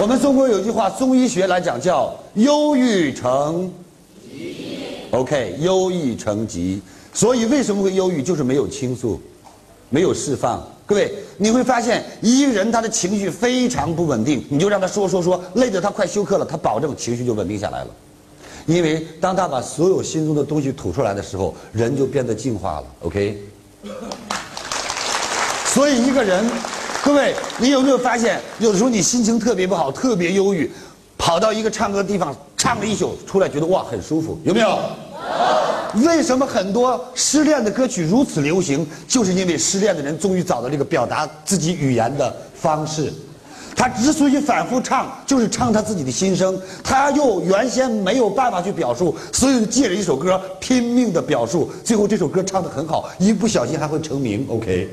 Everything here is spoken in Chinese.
我们中国有句话，中医学来讲叫“忧郁成疾 ”，OK，忧郁成疾。所以为什么会忧郁？就是没有倾诉，没有释放。各位，你会发现一个人他的情绪非常不稳定，你就让他说说说，累得他快休克了，他保证情绪就稳定下来了。因为当他把所有心中的东西吐出来的时候，人就变得净化了。OK。所以一个人，各位，你有没有发现，有的时候你心情特别不好，特别忧郁，跑到一个唱歌的地方唱了一宿，出来觉得哇很舒服，有没有？为什么很多失恋的歌曲如此流行？就是因为失恋的人终于找到这个表达自己语言的方式。他之所以反复唱，就是唱他自己的心声。他又原先没有办法去表述，所以借着一首歌拼命的表述。最后这首歌唱得很好，一不小心还会成名。OK。